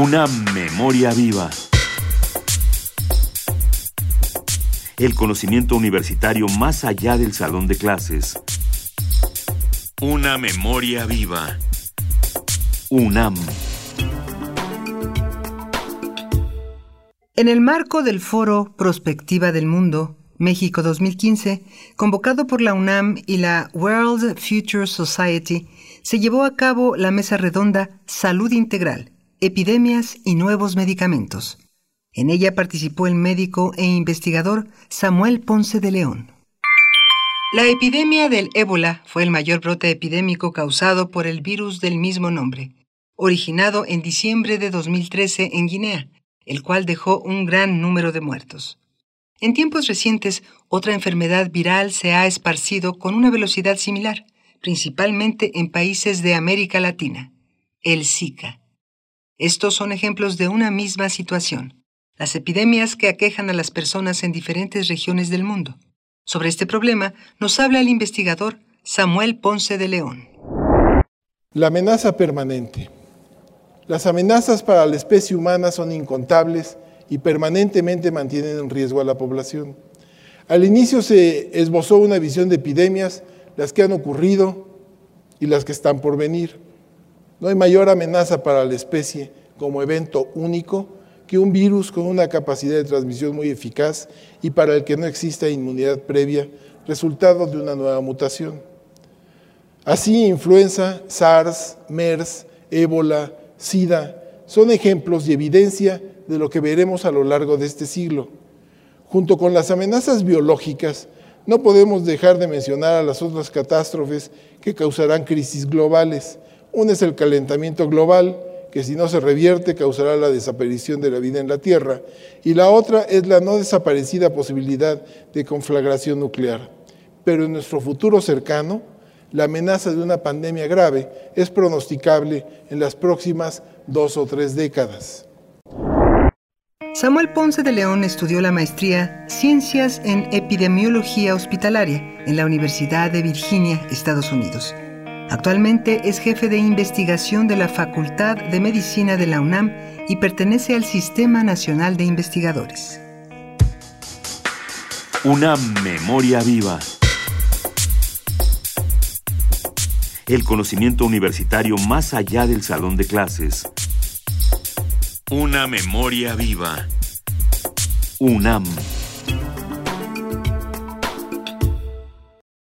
Una memoria viva. El conocimiento universitario más allá del salón de clases. Una memoria viva. UNAM. En el marco del foro Prospectiva del Mundo, México 2015, convocado por la UNAM y la World Future Society, se llevó a cabo la mesa redonda Salud Integral, Epidemias y Nuevos Medicamentos. En ella participó el médico e investigador Samuel Ponce de León. La epidemia del ébola fue el mayor brote epidémico causado por el virus del mismo nombre, originado en diciembre de 2013 en Guinea, el cual dejó un gran número de muertos. En tiempos recientes, otra enfermedad viral se ha esparcido con una velocidad similar, principalmente en países de América Latina, el Zika. Estos son ejemplos de una misma situación, las epidemias que aquejan a las personas en diferentes regiones del mundo. Sobre este problema nos habla el investigador Samuel Ponce de León. La amenaza permanente. Las amenazas para la especie humana son incontables y permanentemente mantienen en riesgo a la población. Al inicio se esbozó una visión de epidemias, las que han ocurrido y las que están por venir. No hay mayor amenaza para la especie como evento único que un virus con una capacidad de transmisión muy eficaz y para el que no exista inmunidad previa, resultado de una nueva mutación. Así, influenza, SARS, MERS, ébola, SIDA son ejemplos y evidencia de lo que veremos a lo largo de este siglo. Junto con las amenazas biológicas, no podemos dejar de mencionar a las otras catástrofes que causarán crisis globales. Una es el calentamiento global, que si no se revierte causará la desaparición de la vida en la Tierra, y la otra es la no desaparecida posibilidad de conflagración nuclear. Pero en nuestro futuro cercano, la amenaza de una pandemia grave es pronosticable en las próximas dos o tres décadas. Samuel Ponce de León estudió la maestría Ciencias en Epidemiología Hospitalaria en la Universidad de Virginia, Estados Unidos. Actualmente es jefe de investigación de la Facultad de Medicina de la UNAM y pertenece al Sistema Nacional de Investigadores. Una memoria viva. El conocimiento universitario más allá del salón de clases una memoria viva. UNAM.